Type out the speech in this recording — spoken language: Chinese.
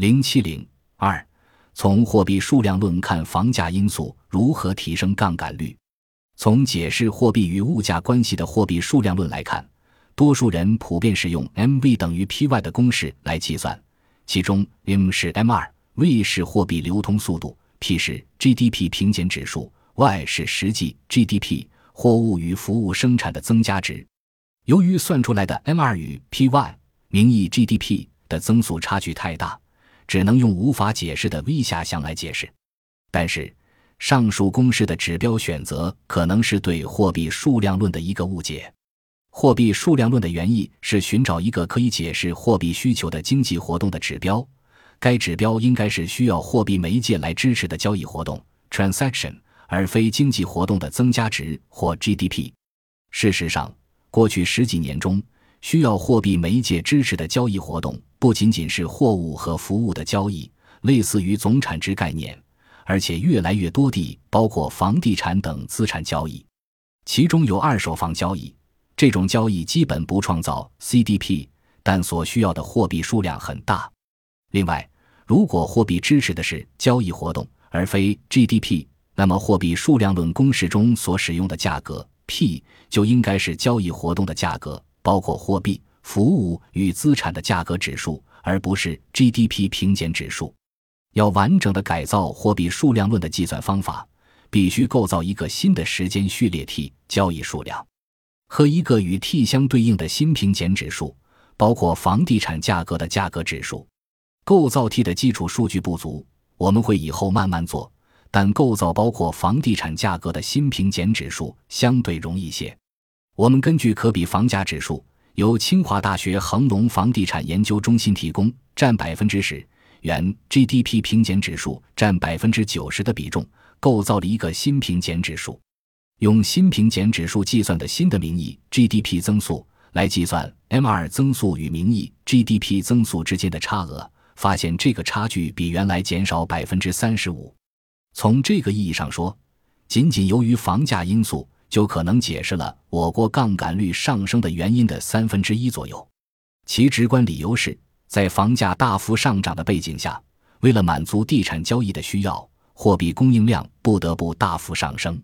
零七零二，从货币数量论看房价因素如何提升杠杆率。从解释货币与物价关系的货币数量论来看，多数人普遍使用 M_V 等于 Py 的公式来计算，其中 M 是 M 二，V 是货币流通速度，P 是 GDP 平减指数，Y 是实际 GDP 货物与服务生产的增加值。由于算出来的 M 二与 Py 名义 GDP 的增速差距太大，只能用无法解释的 V 下项来解释。但是，上述公式的指标选择可能是对货币数量论的一个误解。货币数量论的原意是寻找一个可以解释货币需求的经济活动的指标，该指标应该是需要货币媒介来支持的交易活动 （transaction），而非经济活动的增加值或 GDP。事实上，过去十几年中，需要货币媒介支持的交易活动不仅仅是货物和服务的交易，类似于总产值概念。而且越来越多地包括房地产等资产交易，其中有二手房交易。这种交易基本不创造 CDP，但所需要的货币数量很大。另外，如果货币支持的是交易活动而非 GDP，那么货币数量论公式中所使用的价格 P 就应该是交易活动的价格，包括货币、服务与资产的价格指数，而不是 GDP 平减指数。要完整的改造货币数量论的计算方法，必须构造一个新的时间序列 T 交易数量和一个与 T 相对应的新平减指数，包括房地产价格的价格指数。构造 T 的基础数据不足，我们会以后慢慢做。但构造包括房地产价格的新平减指数相对容易些。我们根据可比房价指数，由清华大学恒隆房地产研究中心提供，占百分之十。原 GDP 平减指数占百分之九十的比重，构造了一个新平减指数。用新平减指数计算的新的名义 GDP 增速来计算 M 二增速与名义 GDP 增速之间的差额，发现这个差距比原来减少百分之三十五。从这个意义上说，仅仅由于房价因素，就可能解释了我国杠杆率上升的原因的三分之一左右。其直观理由是。在房价大幅上涨的背景下，为了满足地产交易的需要，货币供应量不得不大幅上升。